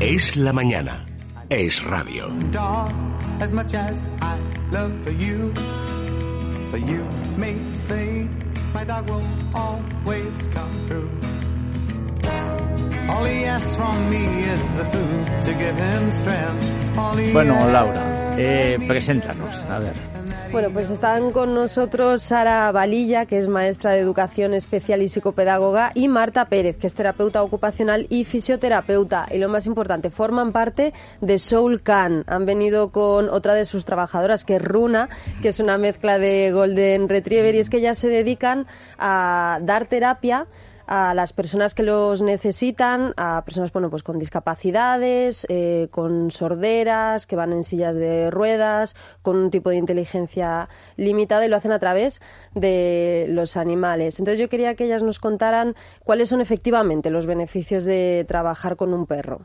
Es la mañana. Es radio. Bueno, Laura, eh, preséntanos, a ver. Bueno, pues están con nosotros Sara Valilla, que es maestra de educación especial y psicopedagoga, y Marta Pérez, que es terapeuta ocupacional y fisioterapeuta. Y lo más importante, forman parte de Soul Can. Han venido con otra de sus trabajadoras, que es Runa, que es una mezcla de Golden Retriever, y es que ellas se dedican a dar terapia a las personas que los necesitan, a personas bueno, pues con discapacidades, eh, con sorderas, que van en sillas de ruedas, con un tipo de inteligencia limitada y lo hacen a través de los animales. Entonces yo quería que ellas nos contaran cuáles son efectivamente los beneficios de trabajar con un perro.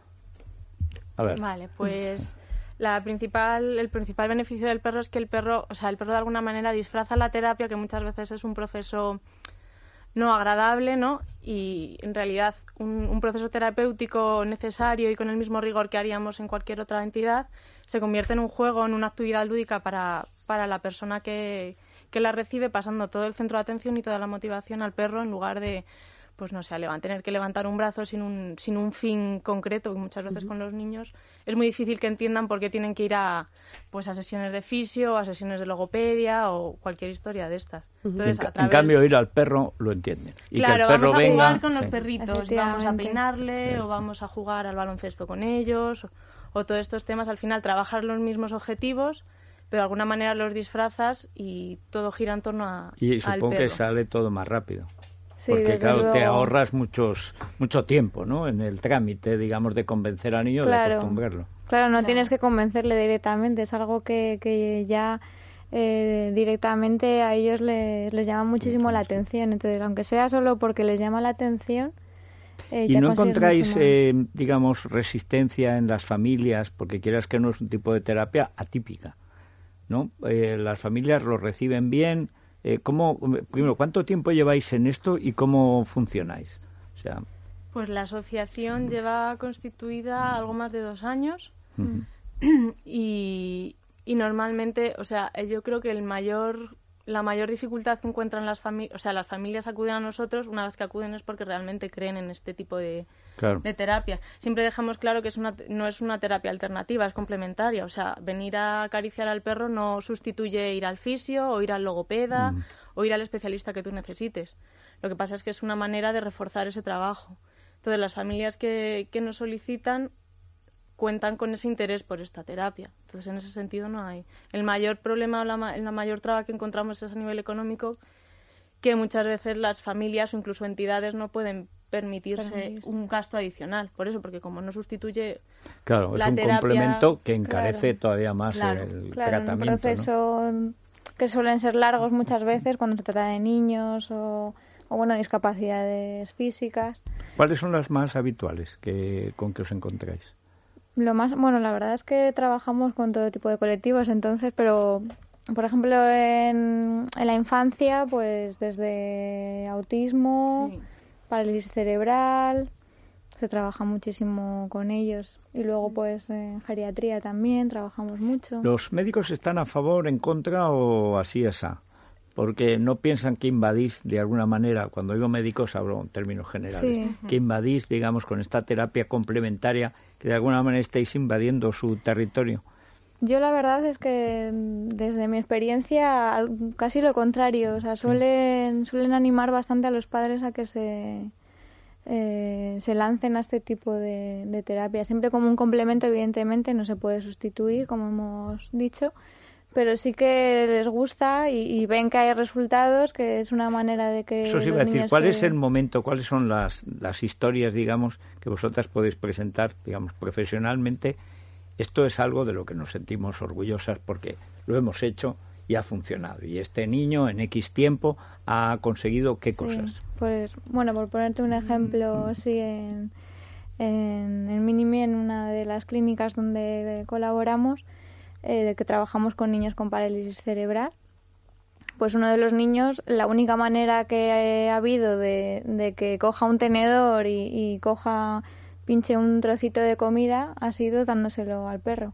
A ver. Vale, pues la principal, el principal beneficio del perro es que el perro, o sea, el perro de alguna manera disfraza la terapia, que muchas veces es un proceso no agradable, ¿no? Y en realidad un, proceso terapéutico necesario y con el mismo rigor que haríamos en cualquier otra entidad se convierte en un juego, en una actividad lúdica para, para la persona que, que la recibe, pasando todo el centro de atención y toda la motivación al perro en lugar de pues no sé, a tener que levantar un brazo sin un, sin un fin concreto, y muchas veces con los niños es muy difícil que entiendan por qué tienen que ir a, pues, a sesiones de fisio, a sesiones de logopedia o cualquier historia de estas. Entonces, en, en, cambio, ir al perro lo entienden. Y claro, que el perro vamos a venga, jugar con los sí. perritos, vamos a peinarle o vamos a jugar al baloncesto con ellos o, o todos estos temas, al final trabajar los mismos objetivos pero de alguna manera los disfrazas y todo gira en torno a y al supongo perro. que sale todo más rápido Sí, porque claro te ahorras muchos mucho tiempo no en el trámite digamos de convencer al niño de acostumbrarlo. Claro, no Claro. tienes que convencerle directamente, es algo que, que ya eh, directamente a ellos les, les llama muchísimo la atención. Entonces, aunque sea solo porque les llama la atención, eh, y ya no encontráis eh, digamos resistencia en las familias porque quieras que no es un tipo de terapia atípica no Eh, las familias lo reciben bien eh, cómo primero cuánto tiempo lleváis en esto y cómo funcionáis o sea Pues la asociación lleva constituida algo más de dos años. Y, y normalmente, o sea, yo creo que el mayor la mayor dificultad que encuentran las familias, o sea, las familias acuden a nosotros una vez que acuden es porque realmente creen en este tipo de, claro de terapias. Siempre dejamos claro que es una, no es una terapia alternativa, es complementaria. O sea, venir a acariciar al perro no sustituye ir al fisio o ir al logopeda Mm. o ir al especialista que tú necesites. Lo que pasa es que es una manera de reforzar ese trabajo. Entonces, las familias que, que nos solicitan cuentan con ese interés por esta terapia. Entonces, en ese sentido no hay. El mayor problema o la, ma- la mayor traba que encontramos es a nivel económico, que muchas veces las familias o incluso entidades no pueden permitirse un gasto adicional. Por eso, porque como no sustituye claro es la un terapia- complemento que encarece claro. todavía más Claro, el Claro, en un tratamiento ¿no? proceso que suelen ser largos muchas veces cuando se trata de niños o, o bueno, discapacidades físicas. cuáles son las más habituales que con que os encontráis Lo más, bueno, la verdad es que trabajamos con todo tipo de colectivos, entonces, pero por ejemplo en, en la infancia, pues desde autismo, Sí. parálisis cerebral, se trabaja muchísimo con ellos. Y luego pues en geriatría también trabajamos mucho. ¿Los médicos están a favor, en contra o así esa? Porque no piensan que invadís de alguna manera, cuando digo médicos hablo en términos generales, Sí. que invadís, digamos, con esta terapia complementaria, que de alguna manera estáis invadiendo su territorio. Yo la verdad es que mm, desde mi experiencia casi lo contrario, o sea, suelen, suelen animar bastante a los padres a que se, eh, se lancen a este tipo de, de terapia. Siempre como un complemento, evidentemente, no se puede sustituir, como hemos dicho, pero sí que les gusta y, y ven que hay resultados, que es una manera de que... Eso sí iba a decir, ¿cuál se- es el momento, cuáles son las, las historias, digamos, que vosotras podéis presentar, digamos, profesionalmente? Esto es algo de lo que nos sentimos orgullosas porque lo hemos hecho y ha funcionado. Y este niño en X tiempo ha conseguido qué Sí, cosas. Pues, bueno, por ponerte un ejemplo, sí, en, en, en Minimi, en una de las clínicas donde colaboramos, eh, que trabajamos con niños con parálisis cerebral, pues uno de los niños, la única manera que ha habido de, de que coja un tenedor y, y coja pinche un trocito de comida ha sido dándoselo al perro.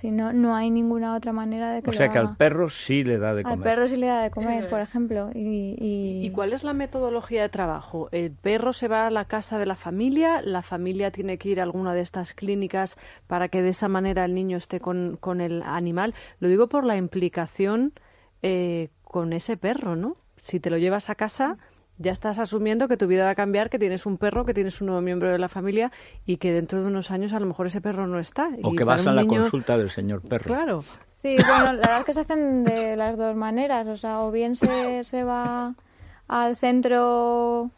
Si no, no hay ninguna otra manera de que O sea lo que haga. al perro sí le da de comer. Al perro sí le da de comer, por ejemplo. Y, y- ¿Y cuál es la metodología de trabajo? ¿El perro se va a la casa de la familia? ¿La familia tiene que ir a alguna de estas clínicas para que de esa manera el niño esté con, con el animal? Lo digo por la implicación eh, con ese perro, ¿no? Si te lo llevas a casa, ya estás asumiendo que tu vida va a cambiar, que tienes un perro, que tienes un nuevo miembro de la familia y que dentro de unos años a lo mejor ese perro no está. O Y que vas a la niño- consulta del señor perro. Claro. Sí, bueno, la verdad es que se hacen de las dos maneras. O sea, o bien se, se va al centro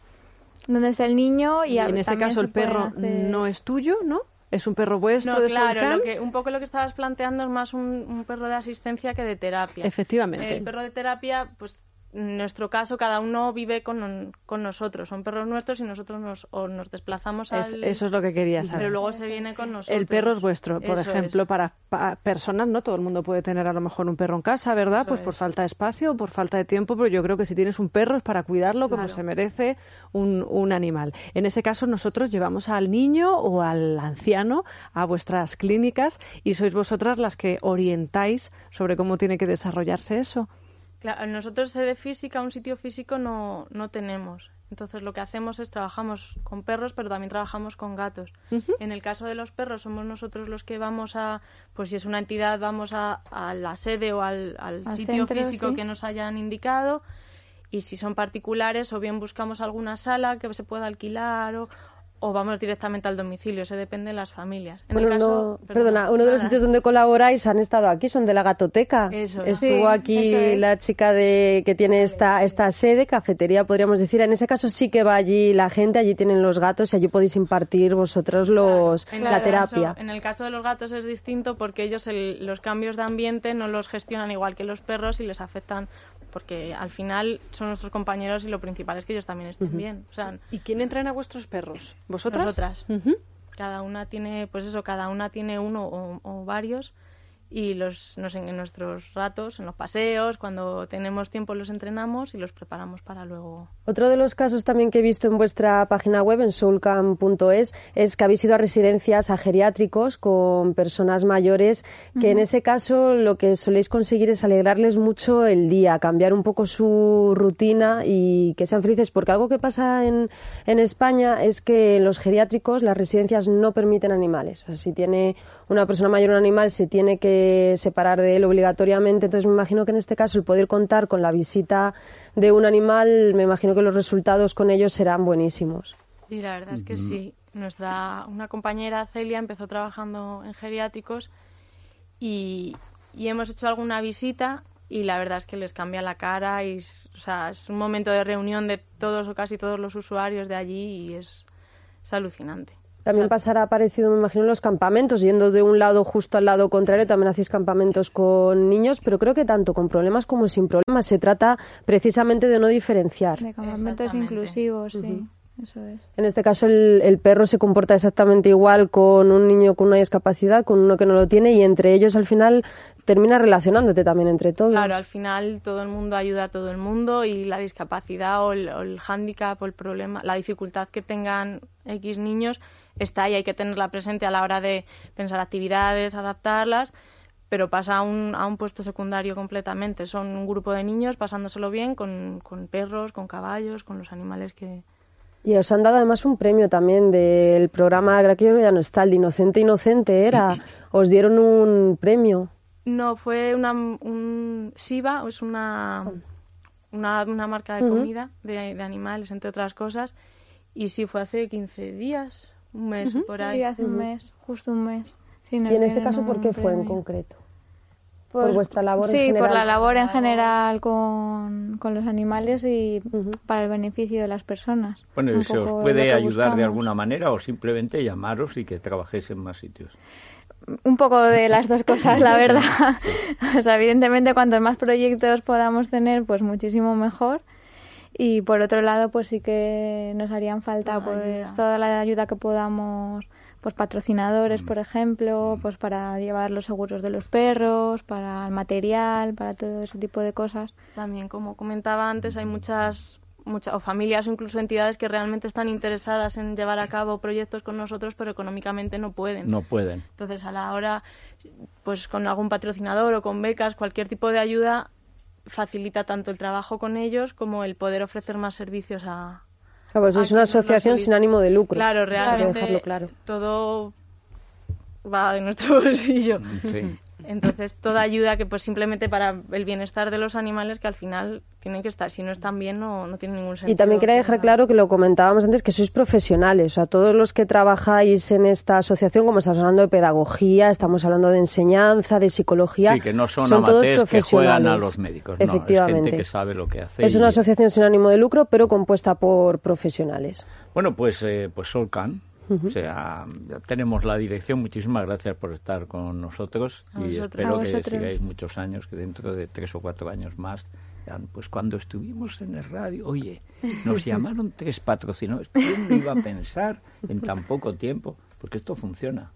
donde está el niño y, Y en ese caso el perro hacer- no es tuyo, ¿no? Es un perro vuestro No, de claro, lo que, un poco lo que estabas planteando es más un, un perro de asistencia que de terapia. Efectivamente. El perro de terapia, pues en nuestro caso, cada uno vive con, con nosotros. Son perros nuestros y nosotros nos, o nos desplazamos al... Eso es lo que quería saber. Pero luego se viene con nosotros. El perro es vuestro, por Eso ejemplo, es. para, pa- personas, no todo el mundo puede tener a lo mejor un perro en casa, ¿verdad? Eso pues por falta de espacio o por falta de tiempo, pero yo creo que si tienes un perro es para cuidarlo como Claro. se merece un, un animal. En ese caso nosotros llevamos al niño o al anciano a vuestras clínicas y sois vosotras las que orientáis sobre cómo tiene que desarrollarse eso. Claro, nosotros sede física, un sitio físico no, no tenemos. Entonces lo que hacemos es trabajamos con perros, pero también trabajamos con gatos. En el caso de los perros somos nosotros los que vamos a, pues si es una entidad, vamos a, a la sede o al, al Al sitio centro, físico sí. que nos hayan indicado. Y si son particulares, o bien buscamos alguna sala que se pueda alquilar o, o vamos directamente al domicilio. Eso depende de las familias. En el caso- no- perdona, uno de los nada. sitios donde colaboráis han estado aquí, son de la Gatoteca. Eso. Estuvo Sí, aquí eso es. la chica de que tiene esta, esta sede, cafetería, podríamos decir. En ese caso sí que va allí la gente, allí tienen los gatos y allí podéis impartir vosotros los, la terapia. caso- en el caso de los gatos es distinto porque ellos el- los cambios de ambiente no los gestionan igual que los perros y les afectan porque al final son nuestros compañeros y lo principal es que ellos también estén bien. O sea, ¿Y quién entrena a vuestros perros? ¿Vosotras? Nosotras. Cada una tiene, pues eso, cada una tiene uno o, o varios y los nos, en nuestros ratos, en los paseos, cuando tenemos tiempo los entrenamos y los preparamos para luego. Otro de los casos también que he visto en vuestra página web, en soulcam.es, es que habéis ido a residencias, a geriátricos con personas mayores, que en ese caso lo que soléis conseguir es alegrarles mucho el día, cambiar un poco su rutina y que sean felices, porque algo que pasa en, en España es que en los geriátricos las residencias no permiten animales. O sea, si tiene una persona mayor un animal, se tiene que separar de él obligatoriamente. Entonces me imagino que en este caso el poder contar con la visita de un animal, me imagino que los resultados con ellos serán buenísimos. Sí, la verdad es que sí. Nuestra una compañera Celia empezó trabajando en geriátricos y, y hemos hecho alguna visita y la verdad es que les cambia la cara y es- o sea, es un momento de reunión de todos o casi todos los usuarios de allí y es, es alucinante. También pasará parecido, me imagino, en los campamentos, yendo de un lado justo al lado contrario, también hacéis campamentos con niños, pero creo que tanto con problemas como sin problemas. Se trata precisamente de no diferenciar. De campamentos inclusivos, sí. Eso es. En este caso, el, el perro se comporta exactamente igual con un niño con una discapacidad, con uno que no lo tiene, y entre ellos al final termina relacionándote también entre todos. Claro, al final todo el mundo ayuda a todo el mundo y la discapacidad o el, o el hándicap o el problema, la dificultad que tengan X niños está ahí, hay que tenerla presente a la hora de pensar actividades, adaptarlas, pero pasa a un, a un puesto secundario completamente. Son un grupo de niños pasándoselo bien con, con perros, con caballos, con los animales que... Y os han dado además un premio también del programa, creo que ya no está, el de Inocente Inocente era. Os dieron un premio. No, fue una, un Shiba, es una, una, una marca de comida de, de animales, entre otras cosas, y sí, fue hace 15 días, un mes por ahí. Sí, hace un mes, justo un mes. Sí, Y en este caso, ¿por qué fue en concreto? Por vuestra labor en Sí, por general. la labor en general con, con los animales y para el beneficio de las personas. Bueno, y se os puede ayudar de alguna manera o simplemente llamaros y que trabajéis en más sitios. Un poco de las dos cosas, la verdad. o sea, evidentemente, cuantos más proyectos podamos tener, pues muchísimo mejor. Y por otro lado, pues sí que nos harían falta Toda pues ayuda. toda la ayuda que podamos, pues patrocinadores, por ejemplo, pues para llevar los seguros de los perros, para el material, para todo ese tipo de cosas. También, como comentaba antes, hay muchas muchas o familias o incluso entidades que realmente están interesadas en llevar a cabo proyectos con nosotros, pero económicamente no pueden. No pueden. Entonces, a la hora, pues con algún patrocinador o con becas, cualquier tipo de ayuda facilita tanto el trabajo con ellos como el poder ofrecer más servicios a. Claro, pues a es una asociación sin ánimo de lucro. Claro, realmente dejarlo claro. todo va de nuestro bolsillo. Sí. Entonces, toda ayuda que pues simplemente para el bienestar de los animales que al final tienen que estar, si no están bien no, no tiene ningún sentido. Y también quería dejar claro que lo comentábamos antes, que sois profesionales. O sea, todos los que trabajáis en esta asociación, como estamos hablando de pedagogía, estamos hablando de enseñanza, de psicología. Sí, que no son, todos amateurs que profesionales. juegan a los médicos. No, es Efectivamente. gente que sabe lo que hace. Es y- una asociación sin ánimo de lucro, pero compuesta por profesionales. Bueno, pues, eh, pues Solcan. O sea, ya tenemos la dirección. Muchísimas gracias por estar con nosotros A y espero que sigáis muchos años, que dentro de tres o cuatro años más, pues cuando estuvimos en el radio, oye, nos llamaron tres patrocinadores. ¿Quién no iba a pensar en tan poco tiempo? Porque esto funciona.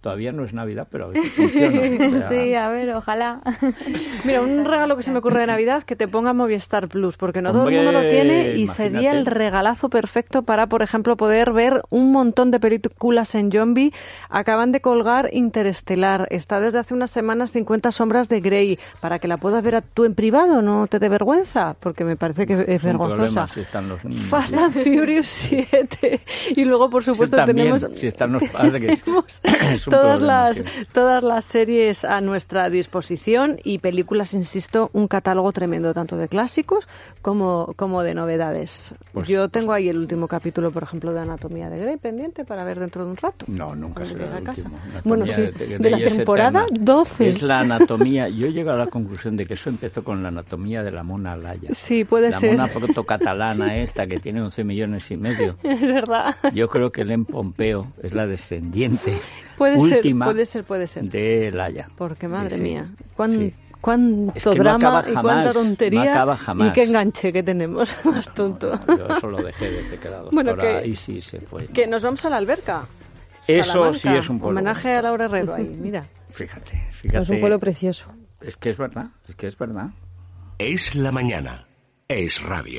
Todavía no es Navidad, pero a veces funciona. Sí, a ver, ojalá. Mira, un regalo que se me ocurre de Navidad, que te ponga Movistar Plus, porque no todo el mundo lo tiene y imagínate. sería el regalazo perfecto para, por ejemplo, poder ver un montón de películas en Zombie. Acaban de colgar Interestelar. Está desde hace unas semanas 50 sombras de Grey, para que la puedas ver a tú en privado, no te dé vergüenza, porque me parece que es vergonzosa. si están los niños. Fast and Furious 7. Y luego, por supuesto, también, tenemos, si están los padres. tenemos todas, las, sí. todas las series a nuestra disposición y películas, insisto, un catálogo tremendo, tanto de clásicos como, como de novedades. Pues- Yo tengo ahí el último capítulo, por ejemplo, de Anatomía de Grey pendiente para ver dentro de un rato. No, nunca será el a último. Bueno, sí, de- de, de la temporada eterna. 12. Es la anatomía. Yo he llegado a la conclusión de que eso empezó con la anatomía de la mona Laya. Sí, puede la ser. mona protocatalana esta que tiene 11 millones y medio. Es verdad. Yo creo que Len Pompeo es la descendiente Puede ser, última puede ser, puede ser. de Laya. Porque, madre Sí, sí. mía, cuán- Sí. cuánto Es que no drama y cuánta tontería y qué enganche que tenemos, más tonto. No, no, yo eso lo dejé desde que la doctora Bueno, que- Isi se fue. Que nos vamos a la alberca. Eso Salamanca, sí es un pueblo Homenaje a Laura Herrero ahí, mira. Fíjate, fíjate. Es un pueblo precioso. Es que es verdad, es que es verdad. Es la mañana. Es radio.